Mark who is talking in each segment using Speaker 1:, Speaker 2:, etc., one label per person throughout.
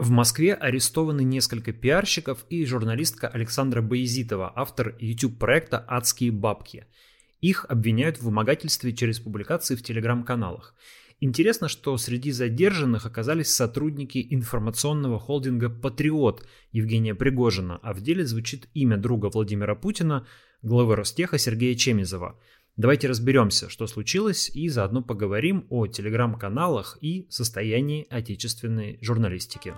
Speaker 1: В Москве арестованы несколько пиарщиков и журналистка Александра Боязитова, автор YouTube-проекта «Адские бабки». Их обвиняют в вымогательстве через публикации в телеграм-каналах. Интересно, что среди задержанных оказались сотрудники информационного холдинга «Патриот» Евгения Пригожина, а в деле звучит имя друга Владимира Путина, главы Ростеха Сергея Чемизова – Давайте разберемся, что случилось, и заодно поговорим о телеграм-каналах и состоянии отечественной журналистики.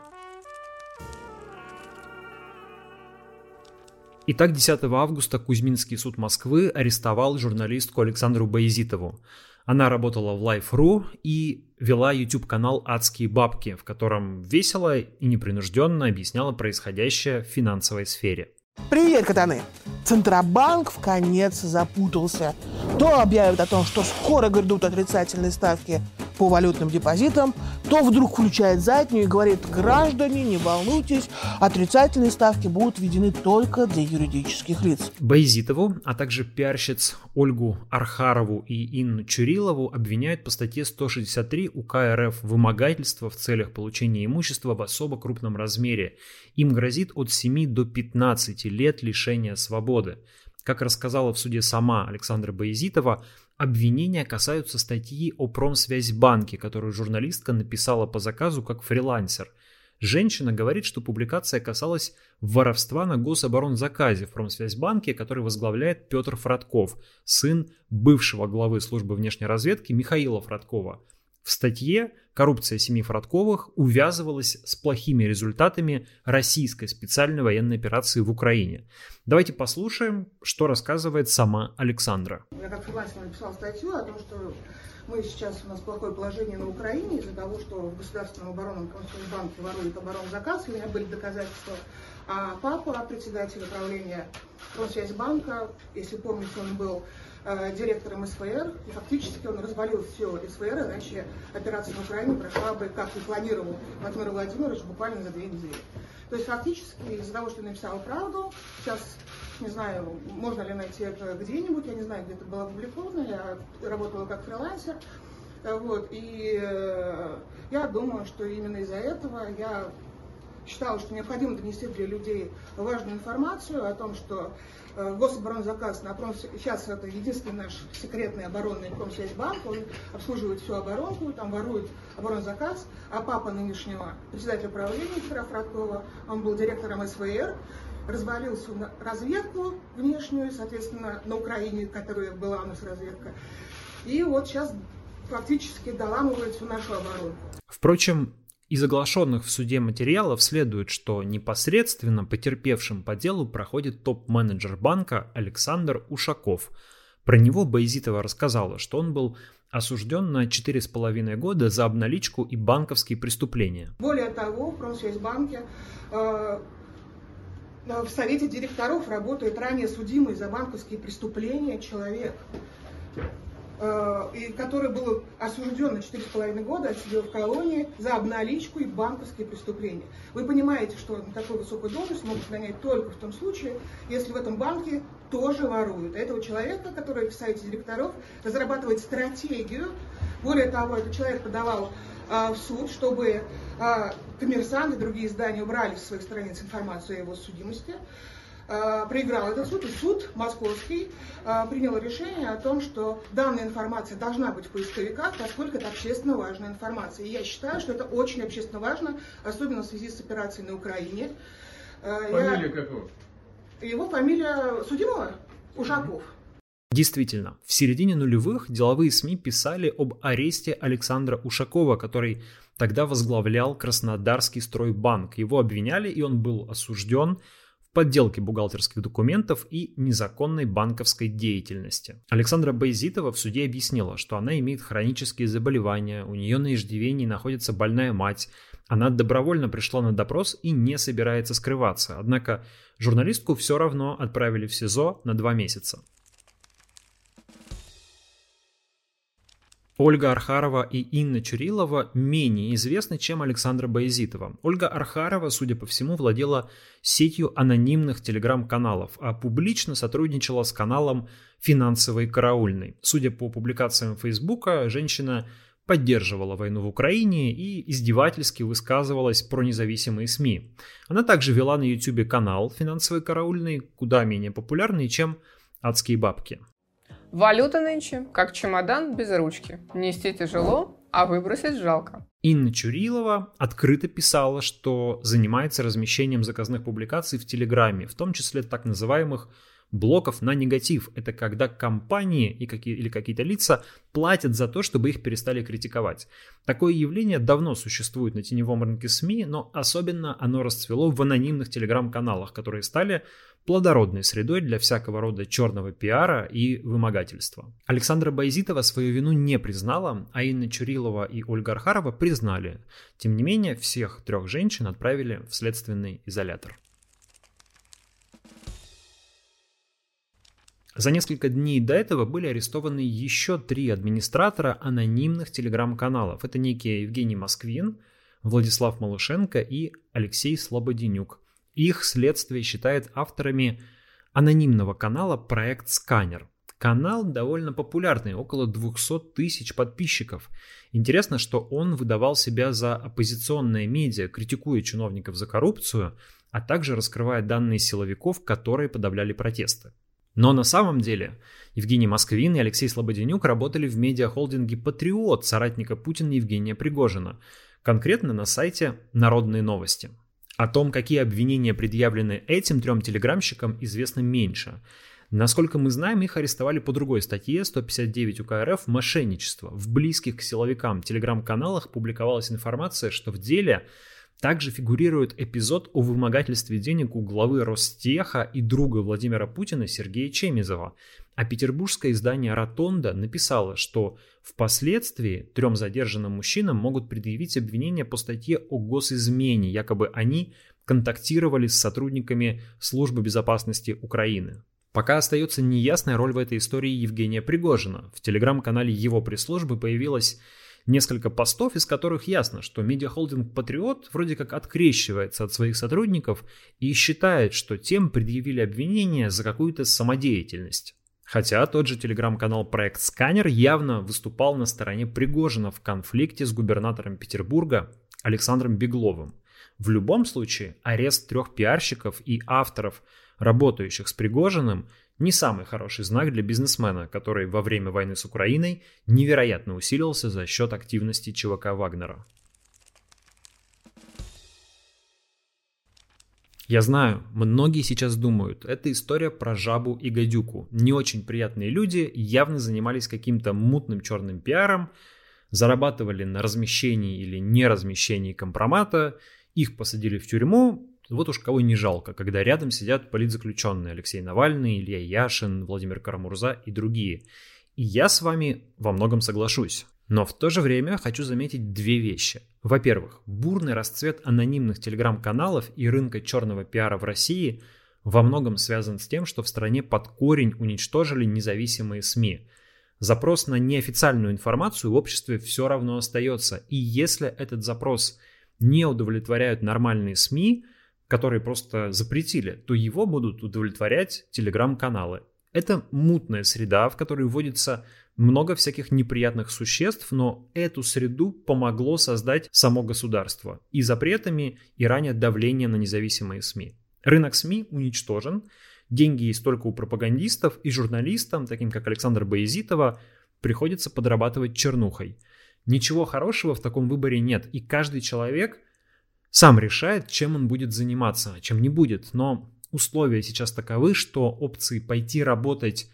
Speaker 1: Итак, 10 августа Кузьминский суд Москвы арестовал журналистку Александру Боязитову. Она работала в Life.ru и вела YouTube-канал «Адские бабки», в котором весело и непринужденно объясняла происходящее в финансовой сфере.
Speaker 2: Привет, катаны! Центробанк в конец запутался. То объявит о том, что скоро грядут отрицательные ставки по валютным депозитам, то вдруг включает заднюю и говорит, граждане, не волнуйтесь, отрицательные ставки будут введены только для юридических лиц.
Speaker 1: Байзитову, а также пиарщиц Ольгу Архарову и Инну Чурилову обвиняют по статье 163 УК РФ вымогательство в целях получения имущества в особо крупном размере. Им грозит от 7 до 15 лет лишения свободы. Как рассказала в суде сама Александра Боязитова, Обвинения касаются статьи о Промсвязьбанке, которую журналистка написала по заказу как фрилансер. Женщина говорит, что публикация касалась воровства на гособоронзаказе в Промсвязьбанке, который возглавляет Петр Фродков, сын бывшего главы службы внешней разведки Михаила Фродкова. В статье «Коррупция семьи Фродковых» увязывалась с плохими результатами российской специальной военной операции в Украине. Давайте послушаем, что рассказывает сама Александра.
Speaker 3: Я как фрилансер написала статью о том, что мы сейчас, у нас плохое положение на Украине из-за того, что в Государственном оборонном банке воруют оборонзаказ. У меня были доказательства. А папа, председатель управления Промсвязьбанка, если помните, он был директором СФР, и фактически он развалил все СФР, иначе операция на Украине прошла бы, как и планировал Владимир Владимирович, буквально за две недели. То есть фактически из-за того, что написала правду, сейчас не знаю, можно ли найти это где-нибудь, я не знаю, где это было опубликовано, я работала как фрилансер, вот, и э, я думаю, что именно из-за этого я считала, что необходимо донести для людей важную информацию о том, что э, гособоронзаказ на пром... сейчас это единственный наш секретный оборонный промсвязьбанк, он обслуживает всю оборонку, там ворует оборонзаказ, а папа нынешнего председателя правления Виктора Фродкова, он был директором СВР, развалил всю разведку внешнюю, соответственно, на Украине, которая была у нас разведка, и вот сейчас фактически доламывает всю нашу оборону.
Speaker 1: Впрочем, из оглашенных в суде материалов следует, что непосредственно потерпевшим по делу проходит топ-менеджер банка Александр Ушаков. Про него Байзитова рассказала, что он был осужден на 4,5 года за обналичку и банковские преступления.
Speaker 3: Более того, в Промсвязьбанке э, в совете директоров работает ранее судимый за банковские преступления человек. Э, и который был осужден на 4,5 года, отсидел в колонии за обналичку и банковские преступления. Вы понимаете, что на такую высокую должность могут нанять только в том случае, если в этом банке тоже воруют. Этого человека, который в сайте директоров разрабатывает стратегию, более того, этот человек подавал а, в суд, чтобы а, коммерсанты и другие издания убрали с своих страниц информацию о его судимости. Э, проиграл этот суд, и суд московский э, принял решение о том, что данная информация должна быть в поисковиках, поскольку это общественно важная информация. И я считаю, что это очень общественно важно, особенно в связи с операцией на Украине.
Speaker 4: Э, фамилия я... какого?
Speaker 3: Его фамилия Судимова, Ушаков.
Speaker 1: Действительно, в середине нулевых деловые СМИ писали об аресте Александра Ушакова, который тогда возглавлял Краснодарский стройбанк. Его обвиняли, и он был осужден подделке бухгалтерских документов и незаконной банковской деятельности. Александра Байзитова в суде объяснила, что она имеет хронические заболевания, у нее на иждивении находится больная мать, она добровольно пришла на допрос и не собирается скрываться, однако журналистку все равно отправили в СИЗО на два месяца. Ольга Архарова и Инна Чурилова менее известны, чем Александра Боязитова. Ольга Архарова, судя по всему, владела сетью анонимных телеграм-каналов, а публично сотрудничала с каналом «Финансовый караульный». Судя по публикациям Фейсбука, женщина поддерживала войну в Украине и издевательски высказывалась про независимые СМИ. Она также вела на YouTube канал «Финансовый караульный», куда менее популярный, чем «Адские бабки».
Speaker 5: Валюта нынче, как чемодан без ручки. Нести тяжело, а выбросить жалко.
Speaker 1: Инна Чурилова открыто писала, что занимается размещением заказных публикаций в Телеграме, в том числе так называемых блоков на негатив. Это когда компании и какие, или какие-то лица платят за то, чтобы их перестали критиковать. Такое явление давно существует на теневом рынке СМИ, но особенно оно расцвело в анонимных телеграм-каналах, которые стали плодородной средой для всякого рода черного пиара и вымогательства. Александра Байзитова свою вину не признала, а Инна Чурилова и Ольга Архарова признали. Тем не менее, всех трех женщин отправили в следственный изолятор. За несколько дней до этого были арестованы еще три администратора анонимных телеграм-каналов. Это некие Евгений Москвин, Владислав Малышенко и Алексей Слободенюк. Их следствие считает авторами анонимного канала «Проект Сканер». Канал довольно популярный, около 200 тысяч подписчиков. Интересно, что он выдавал себя за оппозиционное медиа, критикуя чиновников за коррупцию, а также раскрывая данные силовиков, которые подавляли протесты. Но на самом деле Евгений Москвин и Алексей Слободенюк работали в медиахолдинге «Патриот» соратника Путина Евгения Пригожина, конкретно на сайте «Народные новости». О том, какие обвинения предъявлены этим трем телеграмщикам, известно меньше. Насколько мы знаем, их арестовали по другой статье 159 УК РФ «Мошенничество». В близких к силовикам телеграм-каналах публиковалась информация, что в деле также фигурирует эпизод о вымогательстве денег у главы Ростеха и друга Владимира Путина Сергея Чемизова. А петербургское издание «Ротонда» написало, что впоследствии трем задержанным мужчинам могут предъявить обвинения по статье о госизмене, якобы они контактировали с сотрудниками Службы безопасности Украины. Пока остается неясная роль в этой истории Евгения Пригожина. В телеграм-канале его пресс-службы появилась несколько постов, из которых ясно, что медиахолдинг «Патриот» вроде как открещивается от своих сотрудников и считает, что тем предъявили обвинения за какую-то самодеятельность. Хотя тот же телеграм-канал «Проект Сканер» явно выступал на стороне Пригожина в конфликте с губернатором Петербурга Александром Бегловым. В любом случае, арест трех пиарщиков и авторов, работающих с Пригожиным, не самый хороший знак для бизнесмена, который во время войны с Украиной невероятно усилился за счет активности ЧВК Вагнера. Я знаю, многие сейчас думают, это история про жабу и гадюку. Не очень приятные люди явно занимались каким-то мутным черным пиаром, зарабатывали на размещении или неразмещении компромата, их посадили в тюрьму, вот уж кого не жалко, когда рядом сидят политзаключенные Алексей Навальный, Илья Яшин, Владимир Карамурза и другие. И я с вами во многом соглашусь. Но в то же время хочу заметить две вещи. Во-первых, бурный расцвет анонимных телеграм-каналов и рынка черного пиара в России во многом связан с тем, что в стране под корень уничтожили независимые СМИ. Запрос на неофициальную информацию в обществе все равно остается. И если этот запрос не удовлетворяют нормальные СМИ, которые просто запретили, то его будут удовлетворять телеграм-каналы. Это мутная среда, в которой вводится много всяких неприятных существ, но эту среду помогло создать само государство и запретами, и ранее давление на независимые СМИ. Рынок СМИ уничтожен, деньги есть только у пропагандистов и журналистам, таким как Александр Боязитова, приходится подрабатывать чернухой. Ничего хорошего в таком выборе нет, и каждый человек – сам решает, чем он будет заниматься, а чем не будет. Но условия сейчас таковы, что опции пойти работать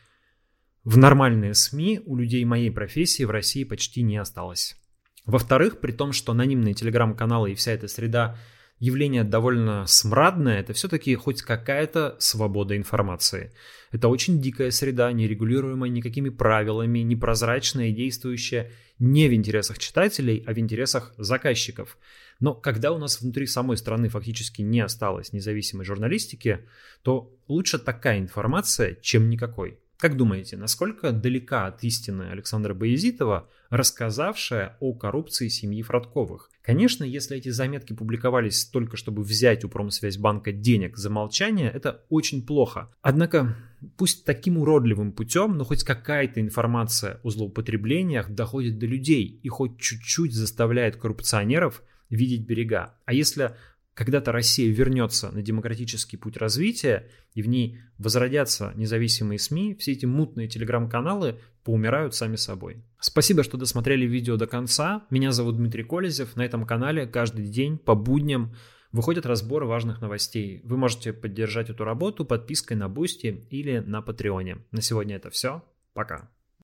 Speaker 1: в нормальные СМИ у людей моей профессии в России почти не осталось. Во-вторых, при том, что анонимные телеграм-каналы и вся эта среда явление довольно смрадное, это все-таки хоть какая-то свобода информации. Это очень дикая среда, нерегулируемая никакими правилами, непрозрачная и действующая не в интересах читателей, а в интересах заказчиков. Но когда у нас внутри самой страны фактически не осталось независимой журналистики, то лучше такая информация, чем никакой. Как думаете, насколько далека от истины Александра Боязитова, рассказавшая о коррупции семьи Фродковых? Конечно, если эти заметки публиковались только чтобы взять у Промсвязьбанка денег за молчание, это очень плохо. Однако, пусть таким уродливым путем, но хоть какая-то информация о злоупотреблениях доходит до людей и хоть чуть-чуть заставляет коррупционеров видеть берега. А если когда-то Россия вернется на демократический путь развития, и в ней возродятся независимые СМИ, все эти мутные телеграм-каналы поумирают сами собой. Спасибо, что досмотрели видео до конца. Меня зовут Дмитрий Колезев. На этом канале каждый день по будням выходят разборы важных новостей. Вы можете поддержать эту работу подпиской на Бусти или на Патреоне. На сегодня это все. Пока.